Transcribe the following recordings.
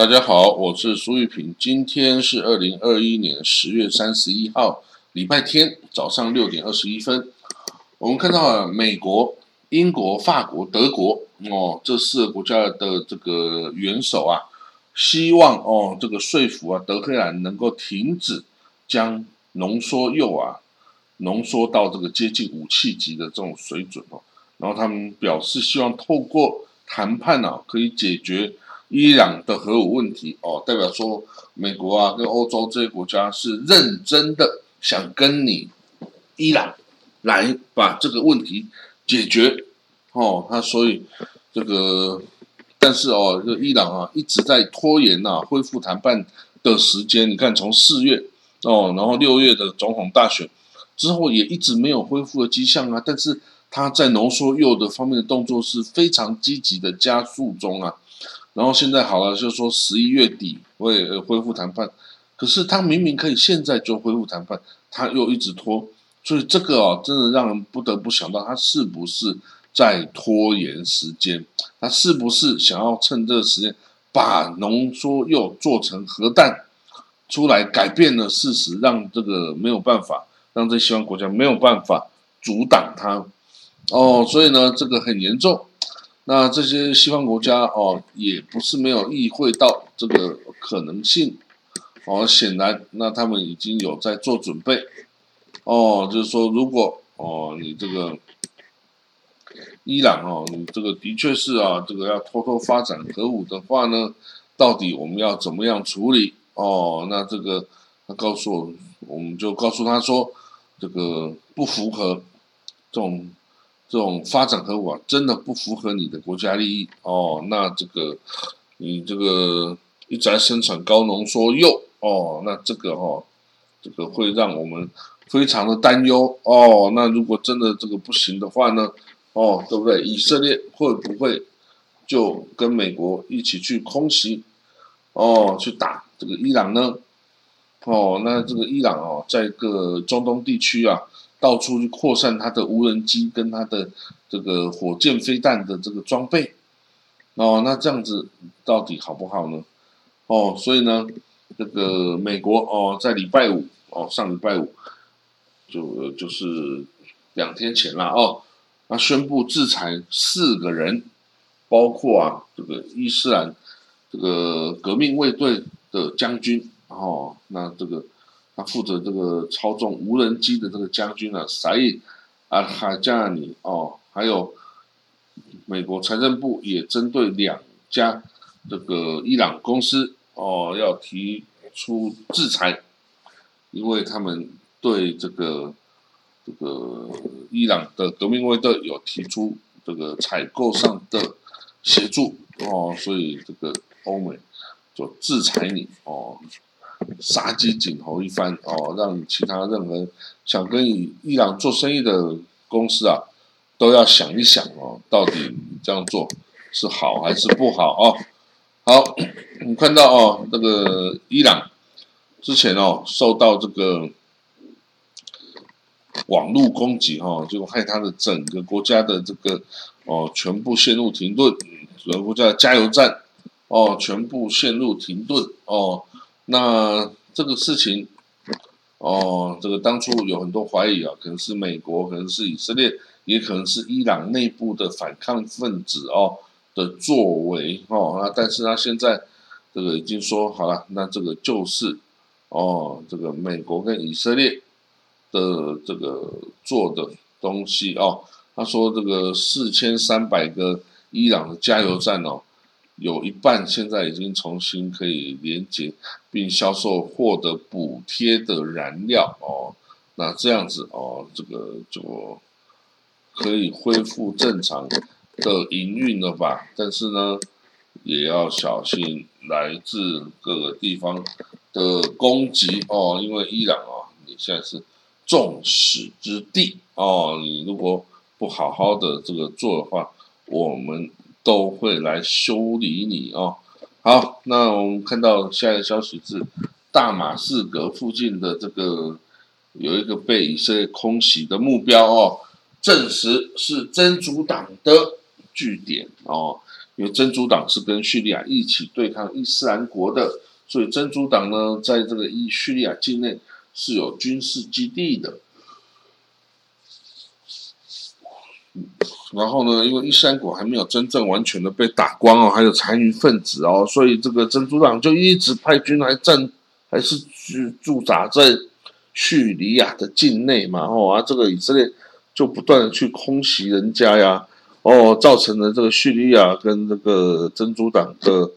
大家好，我是苏玉平。今天是二零二一年十月三十一号，礼拜天早上六点二十一分。我们看到啊，美国、英国、法国、德国哦，这四个国家的这个元首啊，希望哦，这个说服啊，德黑兰能够停止将浓缩铀啊浓缩到这个接近武器级的这种水准哦。然后他们表示希望透过谈判啊，可以解决伊朗的核武问题哦，代表说美国啊跟欧洲这些国家是认真的想跟你伊朗来把这个问题解决哦。他所以这个，但是哦，这伊朗啊一直在拖延呐恢复谈判的时间。你看从四月哦，然后六月的总统大选之后也一直没有恢复的迹象啊，但是。他在浓缩铀的方面的动作是非常积极的加速中啊，然后现在好了，就说十一月底会恢复谈判，可是他明明可以现在就恢复谈判，他又一直拖，所以这个哦，真的让人不得不想到，他是不是在拖延时间？他是不是想要趁这个时间把浓缩铀做成核弹出来，改变了事实，让这个没有办法，让这西方国家没有办法阻挡他？哦，所以呢，这个很严重。那这些西方国家哦，也不是没有意会到这个可能性。哦，显然，那他们已经有在做准备。哦，就是说，如果哦，你这个伊朗哦，你这个的确是啊，这个要偷偷发展核武的话呢，到底我们要怎么样处理？哦，那这个他告诉我，我们就告诉他说，这个不符合这种。这种发展核武啊，真的不符合你的国家利益哦。那这个，你这个一直在生产高浓缩铀哦，那这个哦，这个会让我们非常的担忧哦。那如果真的这个不行的话呢，哦，对不对？以色列会不会就跟美国一起去空袭哦，去打这个伊朗呢？哦，那这个伊朗哦，在一个中东地区啊。到处去扩散它的无人机跟它的这个火箭飞弹的这个装备，哦，那这样子到底好不好呢？哦，所以呢，这个美国哦，在礼拜五哦，上礼拜五就就是两天前了哦，那宣布制裁四个人，包括啊这个伊斯兰这个革命卫队的将军哦，那这个。负责这个操纵无人机的这个将军啊，沙伊啊哈加尼哦，还有美国财政部也针对两家这个伊朗公司哦，要提出制裁，因为他们对这个这个伊朗的革命卫队有提出这个采购上的协助哦，所以这个欧美就制裁你哦。杀鸡儆猴一番哦，让其他任何想跟伊伊朗做生意的公司啊，都要想一想哦，到底这样做是好还是不好哦？好，你看到哦，那个伊朗之前哦受到这个网络攻击哈，就害他的整个国家的这个哦全部陷入停顿，整个国家的加油站哦全部陷入停顿哦。那这个事情，哦，这个当初有很多怀疑啊，可能是美国，可能是以色列，也可能是伊朗内部的反抗分子哦的作为哦。那但是他现在这个已经说好了，那这个就是哦，这个美国跟以色列的这个做的东西哦。他说这个四千三百个伊朗的加油站哦。有一半现在已经重新可以连接并销售获得补贴的燃料哦，那这样子哦，这个就可以恢复正常的营运了吧？但是呢，也要小心来自各个地方的攻击哦，因为伊朗啊，你现在是众矢之的哦，你如果不好好的这个做的话，我们。都会来修理你哦。好，那我们看到下一个消息是，大马士革附近的这个有一个被以色列空袭的目标哦，证实是真主党的据点哦。因为真主党是跟叙利亚一起对抗伊斯兰国的，所以真主党呢，在这个伊叙利亚境内是有军事基地的。然后呢，因为伊山谷还没有真正完全的被打光哦，还有残余分子哦，所以这个真主党就一直派军来镇，还是驻驻扎在叙利亚的境内嘛，哦啊，这个以色列就不断的去空袭人家呀，哦，造成了这个叙利亚跟这个真主党的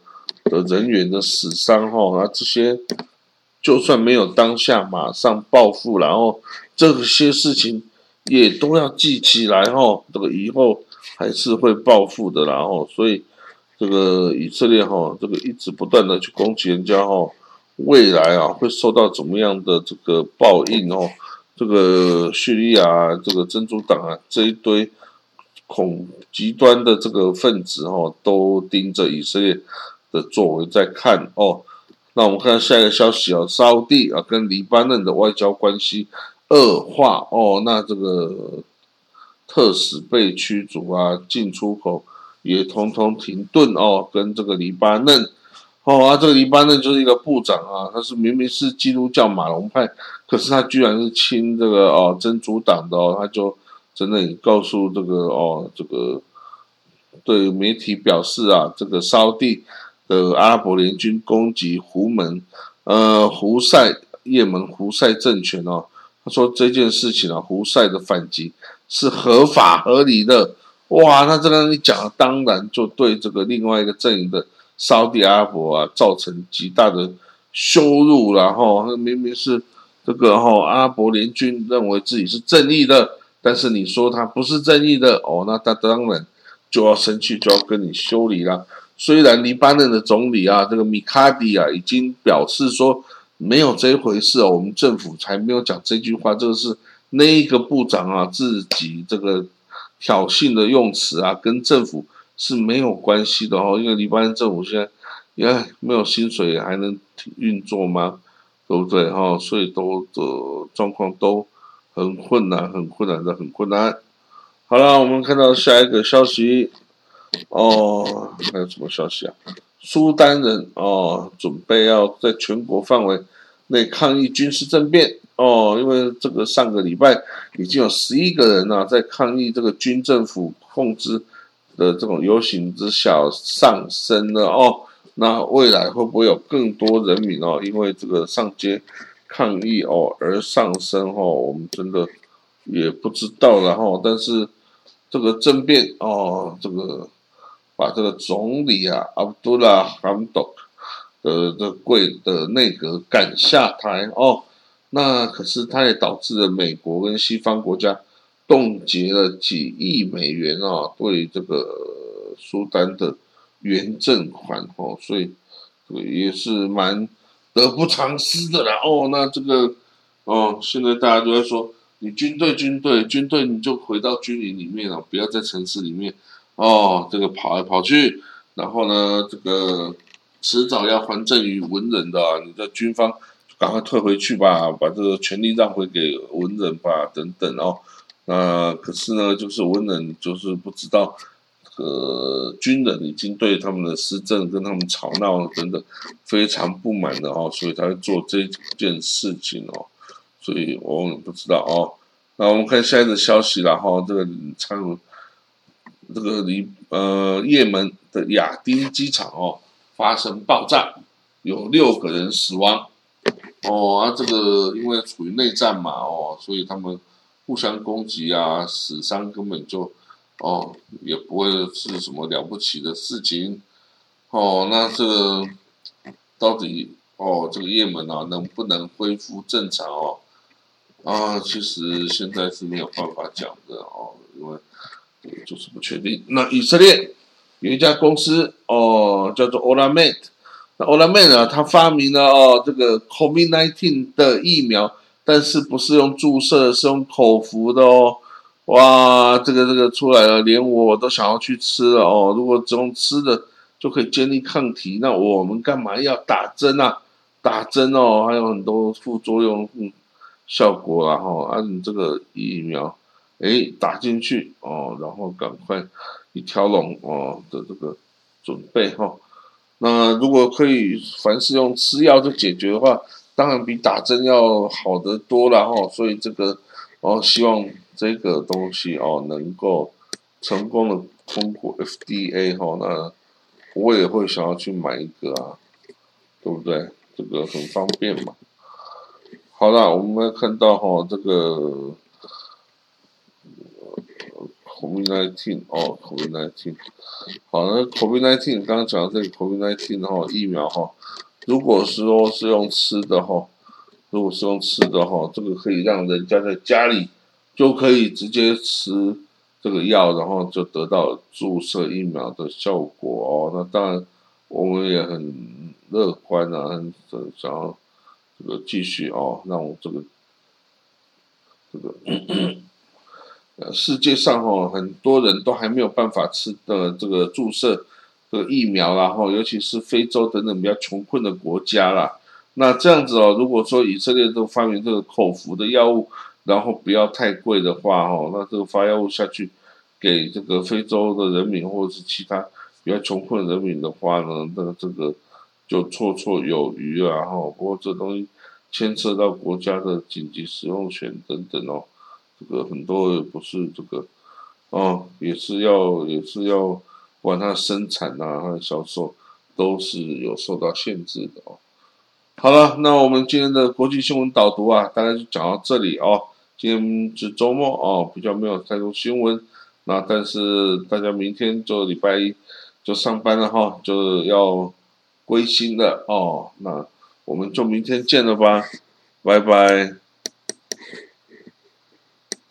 的人员的死伤哈，啊，这些就算没有当下马上报复，然后这些事情。也都要记起来哈，这个以后还是会报复的啦哈，所以这个以色列哈，这个一直不断的去攻击人家哈，未来啊会受到怎么样的这个报应哦？这个叙利亚这个珍珠党啊，这一堆恐极端的这个分子哈，都盯着以色列的作为在看哦。那我们看下一个消息啊，沙地啊跟黎巴嫩的外交关系。恶化哦，那这个特使被驱逐啊，进出口也通通停顿哦。跟这个黎巴嫩哦，啊，这个黎巴嫩就是一个部长啊，他是明明是基督教马龙派，可是他居然是亲这个哦真主党的哦，他就真的告诉这个哦这个对媒体表示啊，这个沙地的阿拉伯联军攻击胡门呃胡塞也门胡塞政权哦。他说这件事情啊，胡塞的反击是合法合理的。哇，那这个你讲，当然就对这个另外一个阵营的沙地阿伯啊，造成极大的羞辱然后。明明是这个哈阿拉伯联军认为自己是正义的，但是你说他不是正义的哦，那他当然就要生气，就要跟你修理了。虽然黎巴嫩的总理啊，这个米卡迪啊，已经表示说。没有这回事哦，我们政府才没有讲这句话。这个是那一个部长啊自己这个挑衅的用词啊，跟政府是没有关系的哦。因为黎巴嫩政府现在也没有薪水，还能运作吗？对不对哈？所以都的状况都很困难，很困难的，很困难。好了，我们看到下一个消息哦，还有什么消息啊？苏丹人哦，准备要在全国范围内抗议军事政变哦，因为这个上个礼拜已经有十一个人呢在抗议这个军政府控制的这种游行之下上升了哦，那未来会不会有更多人民哦，因为这个上街抗议哦而上升哦，我们真的也不知道了哈，但是这个政变哦，这个。把这个总理啊，阿卜杜拉·罕多的的贵的内阁赶下台哦，那可是他也导致了美国跟西方国家冻结了几亿美元啊，对这个苏丹的援赠款哦，所以这个也是蛮得不偿失的啦哦。那这个哦，现在大家都在说，你军队军队军队，你就回到军营里面了，不要在城市里面。哦，这个跑来跑去，然后呢，这个迟早要还政于文人的，你的军方赶快退回去吧，把这个权力让回给文人吧，等等哦。那可是呢，就是文人就是不知道，呃，军人已经对他们的施政跟他们吵闹等等非常不满的哦，所以才会做这件事情哦。所以我们不知道哦。那我们看下一个消息然后这个参。这个离呃，也门的亚丁机场哦，发生爆炸，有六个人死亡。哦，啊，这个因为处于内战嘛，哦，所以他们互相攻击啊，死伤根本就哦，也不会是什么了不起的事情。哦，那这个到底哦，这个也门啊，能不能恢复正常哦？啊，其实现在是没有办法讲的哦，因为。就是不确定。那以色列有一家公司哦，叫做 Olamet。那 Olamet 啊，它发明了哦这个 COVID-19 的疫苗，但是不是用注射，是用口服的哦。哇，这个这个出来了，连我都想要去吃了哦。如果只用吃的就可以建立抗体，那我们干嘛要打针啊？打针哦，还有很多副作用、效果啊哈。啊，这个疫苗。哎，打进去哦，然后赶快一条龙哦的这个准备哈。那如果可以凡是用吃药就解决的话，当然比打针要好得多了哈。所以这个哦，希望这个东西哦能够成功的通过 FDA 哈。那我也会想要去买一个啊，对不对？这个很方便嘛。好了，我们看到哈这个。COVID-19 哦，COVID-19，好，那 COVID-19 刚刚讲这个 COVID-19 哈疫苗哈，如果是说是用吃的哈，如果是用吃的哈，这个可以让人家在家里就可以直接吃这个药，然后就得到注射疫苗的效果哦。那当然我们也很乐观啊，很想要这个继续哦，让我这个这个。呃，世界上哈很多人都还没有办法吃的这个注射这个疫苗啦，哈，尤其是非洲等等比较穷困的国家啦。那这样子哦，如果说以色列都发明这个口服的药物，然后不要太贵的话，哦，那这个发药物下去给这个非洲的人民或者是其他比较穷困人民的话呢，那这个就绰绰有余了，哈。不过这东西牵涉到国家的紧急使用权等等哦。这个很多不是这个，哦，也是要也是要管它生产呐，它的销售都是有受到限制的哦。好了，那我们今天的国际新闻导读啊，大概就讲到这里哦。今天是周末哦，比较没有太多新闻，那但是大家明天就礼拜一就上班了哈，就要归心了哦。那我们就明天见了吧，拜拜。